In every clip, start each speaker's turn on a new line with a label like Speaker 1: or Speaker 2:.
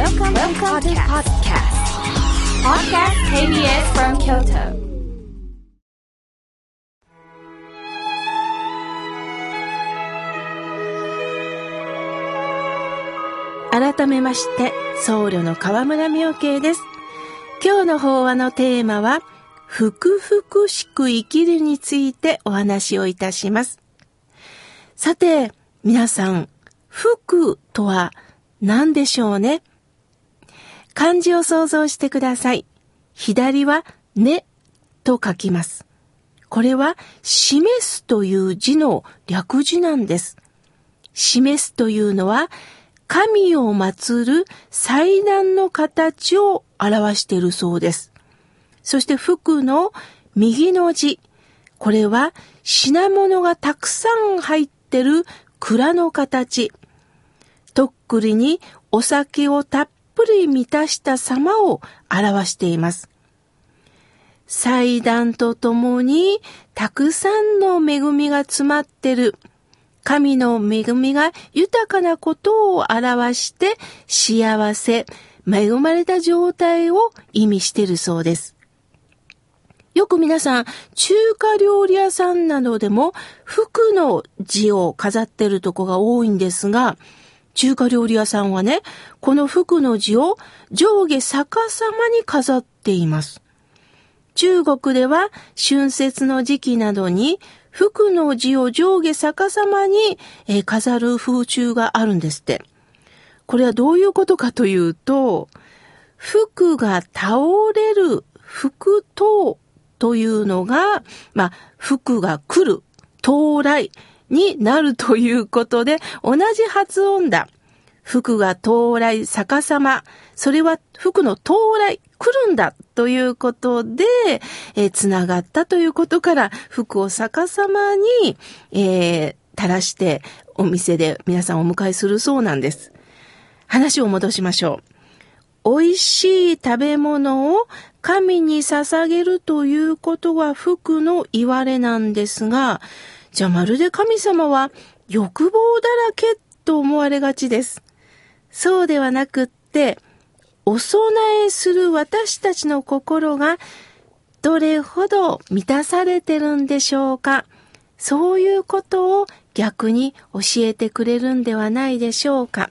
Speaker 1: Welcome, Welcome to podcast. Podcast KBS from Kyoto.
Speaker 2: 改めまして、僧侶の河村明慶です。今日の法話のテーマは、ふくふくしく生きるについてお話をいたします。さて、皆さん、福とは何でしょうね？漢字を想像してください。左はねと書きます。これは示すという字の略字なんです。示すというのは神を祀る祭壇の形を表しているそうです。そして福の右の字。これは品物がたくさん入ってる蔵の形。とっくりにお酒をたっぷり満たした様を表しています。祭壇とともにたくさんの恵みが詰まってる。神の恵みが豊かなことを表して幸せ、恵まれた状態を意味してるそうです。よく皆さん、中華料理屋さんなどでも福の字を飾ってるとこが多いんですが、中華料理屋さんはね、この福の字を上下逆さまに飾っています。中国では春節の時期などに福の字を上下逆さまに飾る風習があるんですって。これはどういうことかというと、福が倒れる福等というのが、まあ、福が来る、到来になるということで、同じ発音だ。福が到来逆さま。それは福の到来、来るんだということで、えー、つながったということから、福を逆さまに、えー、垂らしてお店で皆さんお迎えするそうなんです。話を戻しましょう。美味しい食べ物を神に捧げるということは福の言われなんですが、じゃあまるで神様は欲望だらけと思われがちです。そうではなくって、お供えする私たちの心がどれほど満たされてるんでしょうか。そういうことを逆に教えてくれるんではないでしょうか。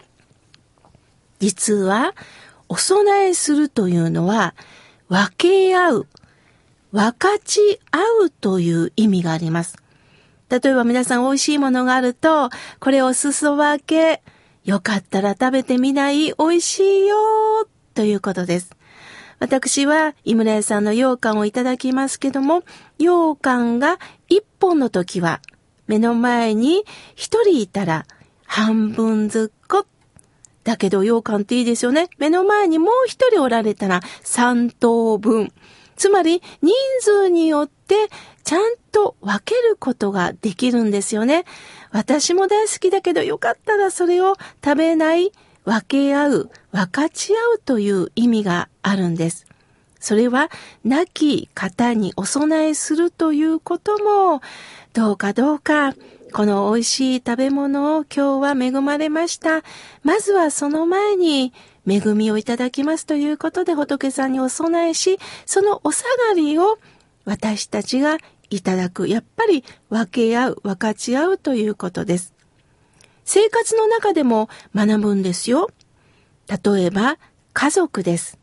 Speaker 2: 実は、お供えするというのは、分け合う、分かち合うという意味があります。例えば皆さん美味しいものがあると、これを裾分け、よかったら食べてみない美味しいよということです。私は井村屋さんの羊羹をいただきますけども、羊羹が一本の時は、目の前に一人いたら半分ずっこ。だけど羊羹っていいですよね。目の前にもう一人おられたら三等分。つまり人数によってちゃんと分けることができるんですよね。私も大好きだけどよかったらそれを食べない、分け合う、分かち合うという意味があるんです。それは亡き方にお供えするということも、どうかどうか、この美味しい食べ物を今日は恵まれました。まずはその前に恵みをいただきますということで仏さんにお供えし、そのお下がりを私たちがいただく。やっぱり分け合う、分かち合うということです。生活の中でも学ぶんですよ。例えば、家族です。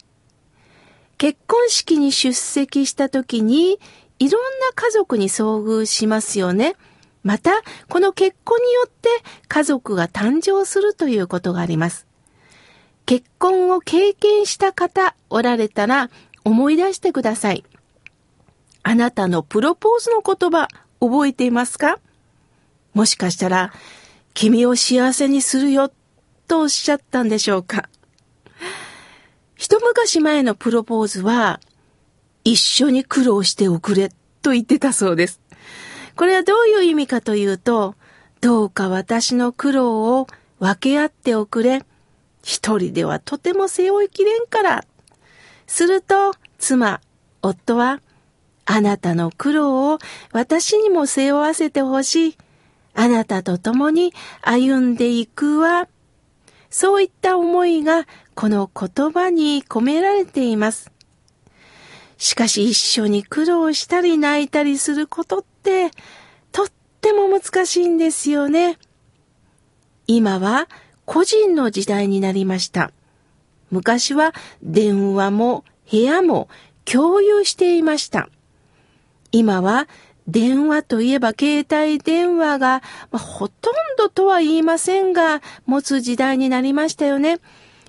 Speaker 2: 結婚式に出席した時に、いろんな家族に遭遇しますよね。また、この結婚によって家族が誕生するということがあります。結婚を経験した方おられたら思い出してください。あなたのプロポーズの言葉覚えていますか？もしかしたら、君を幸せにするよとおっしゃったんでしょうか？一昔前のプロポーズは、一緒に苦労しておくれと言ってたそうです。これはどういう意味かというと、どうか私の苦労を分け合っておくれ。一人ではとても背負いきれんから。すると、妻、夫は、あなたの苦労を私にも背負わせてほしい。あなたと共に歩んでいくわ。そういった思いがこの言葉に込められています。しかし一緒に苦労したり泣いたりすることっってとっても難しいんですよね。今は個人の時代になりました。昔は電話も部屋も共有していました。今は電話といえば携帯電話が、まあ、ほとんどとは言いませんが、持つ時代になりましたよね。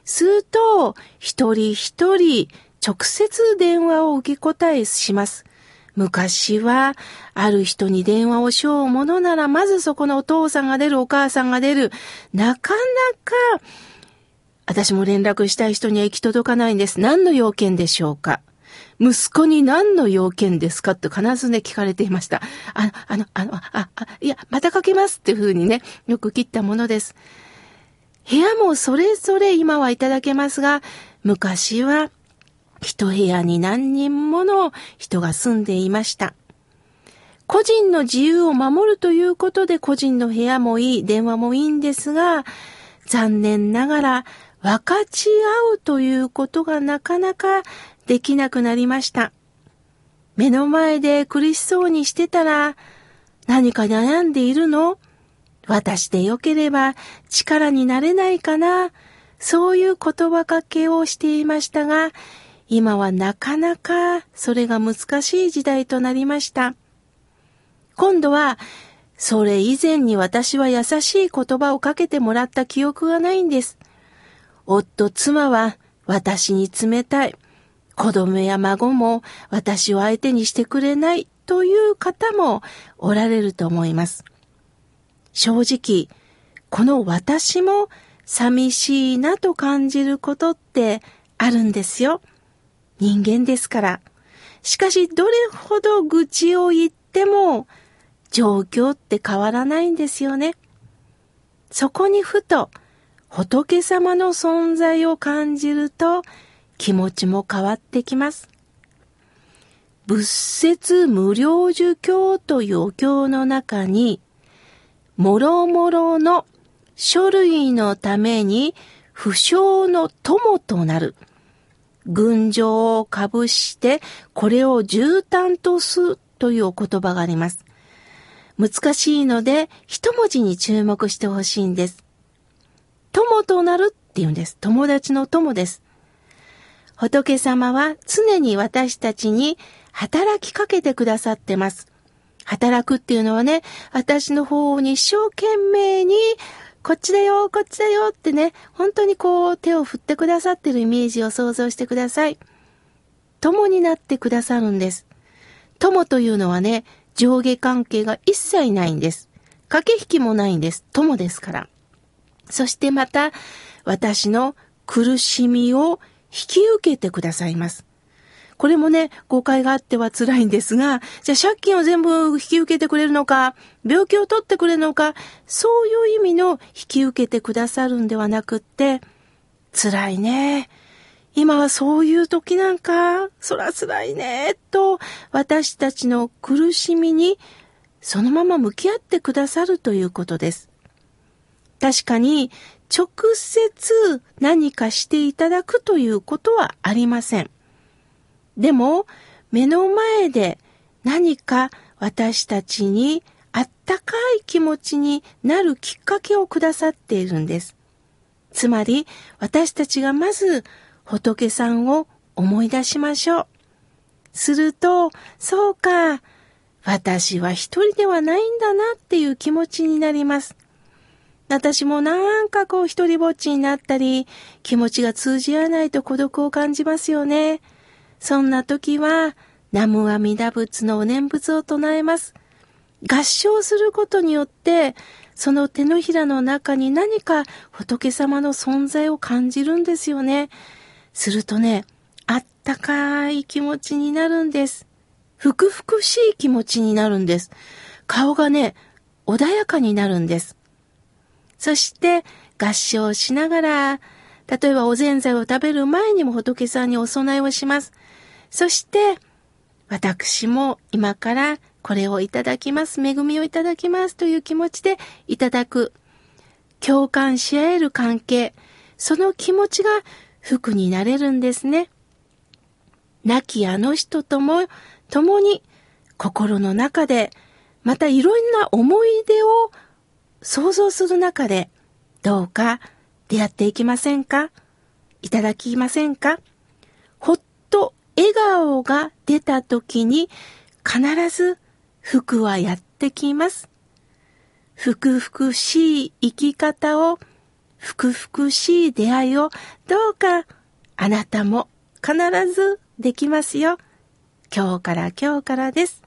Speaker 2: すると、一人一人直接電話を受け答えします。昔は、ある人に電話をしようものなら、まずそこのお父さんが出る、お母さんが出る。なかなか、私も連絡したい人には行き届かないんです。何の要件でしょうか？息子に何の要件ですかって必ずね、聞かれていました。あの、あの、あの、あ、あ、いや、またかけますっていうふうにね、よく切ったものです。部屋もそれぞれ今はいただけますが、昔は一部屋に何人もの人が住んでいました。個人の自由を守るということで個人の部屋もいい、電話もいいんですが、残念ながら分かち合うということがなかなかできなくなりました。目の前で苦しそうにしてたら、何か悩んでいるの？私でよければ力になれないかな？そういう言葉かけをしていましたが、今はなかなかそれが難しい時代となりました。今度は、それ以前に私は優しい言葉をかけてもらった記憶がないんです。夫、妻は私に冷たい。子供や孫も私を相手にしてくれないという方もおられると思います。正直、この私も寂しいなと感じることってあるんですよ。人間ですから。しかし、どれほど愚痴を言っても、状況って変わらないんですよね。そこにふと、仏様の存在を感じると、気持ちも変わってきます。仏説無料儒教というお経の中に、もろもろの書類のために不詳の友となる。群青をかぶして、これを絨毯とすというお言葉があります。難しいので、一文字に注目してほしいんです。友となるって言うんです。友達の友です。仏様は常に私たちに働きかけてくださってます。働くっていうのはね、私の方に一生懸命にこっちだよ、こっちだよってね、本当にこう手を振ってくださってるイメージを想像してください。友になってくださるんです。友というのはね、上下関係が一切ないんです。駆け引きもないんです。友ですから。そしてまた、私の苦しみを引き受けてくださいます。これもね、誤解があっては辛いんですが、じゃあ借金を全部引き受けてくれるのか、病気を取ってくれるのか、そういう意味の引き受けてくださるんではなくって、辛いね。今はそういう時なんか、そら辛いね、と私たちの苦しみにそのまま向き合ってくださるということです。確かに直接何かしていただくということはありません。でも、目の前で何か私たちにあったかい気持ちになるきっかけをくださっているんです。つまり、私たちがまず仏さんを思い出しましょう。すると、そうか、私は一人ではないんだなっていう気持ちになります。私もなんかこう一人ぼっちになったり、気持ちが通じ合わないと孤独を感じますよね。そんな時は、南無阿弥陀仏のお念仏を唱えます。合唱することによって、その手のひらの中に何か仏様の存在を感じるんですよね。するとね、あったかい気持ちになるんです。ふくふくしい気持ちになるんです。顔がね、穏やかになるんです。そして合唱しながら、例えばおぜんざいを食べる前にも仏さんにお供えをします。そして、私も今からこれをいただきます、恵みをいただきますという気持ちでいただく。共感し合える関係。その気持ちが福になれるんですね。亡きあの人とも共に心の中でまたいろんな思い出を想像する中でどうか出会っていきませんか？いただきませんか？ほっと笑顔が出た時に必ず福はやってきます。福々しい生き方を、福々しい出会いをどうかあなたも必ずできますよ。今日から今日からです。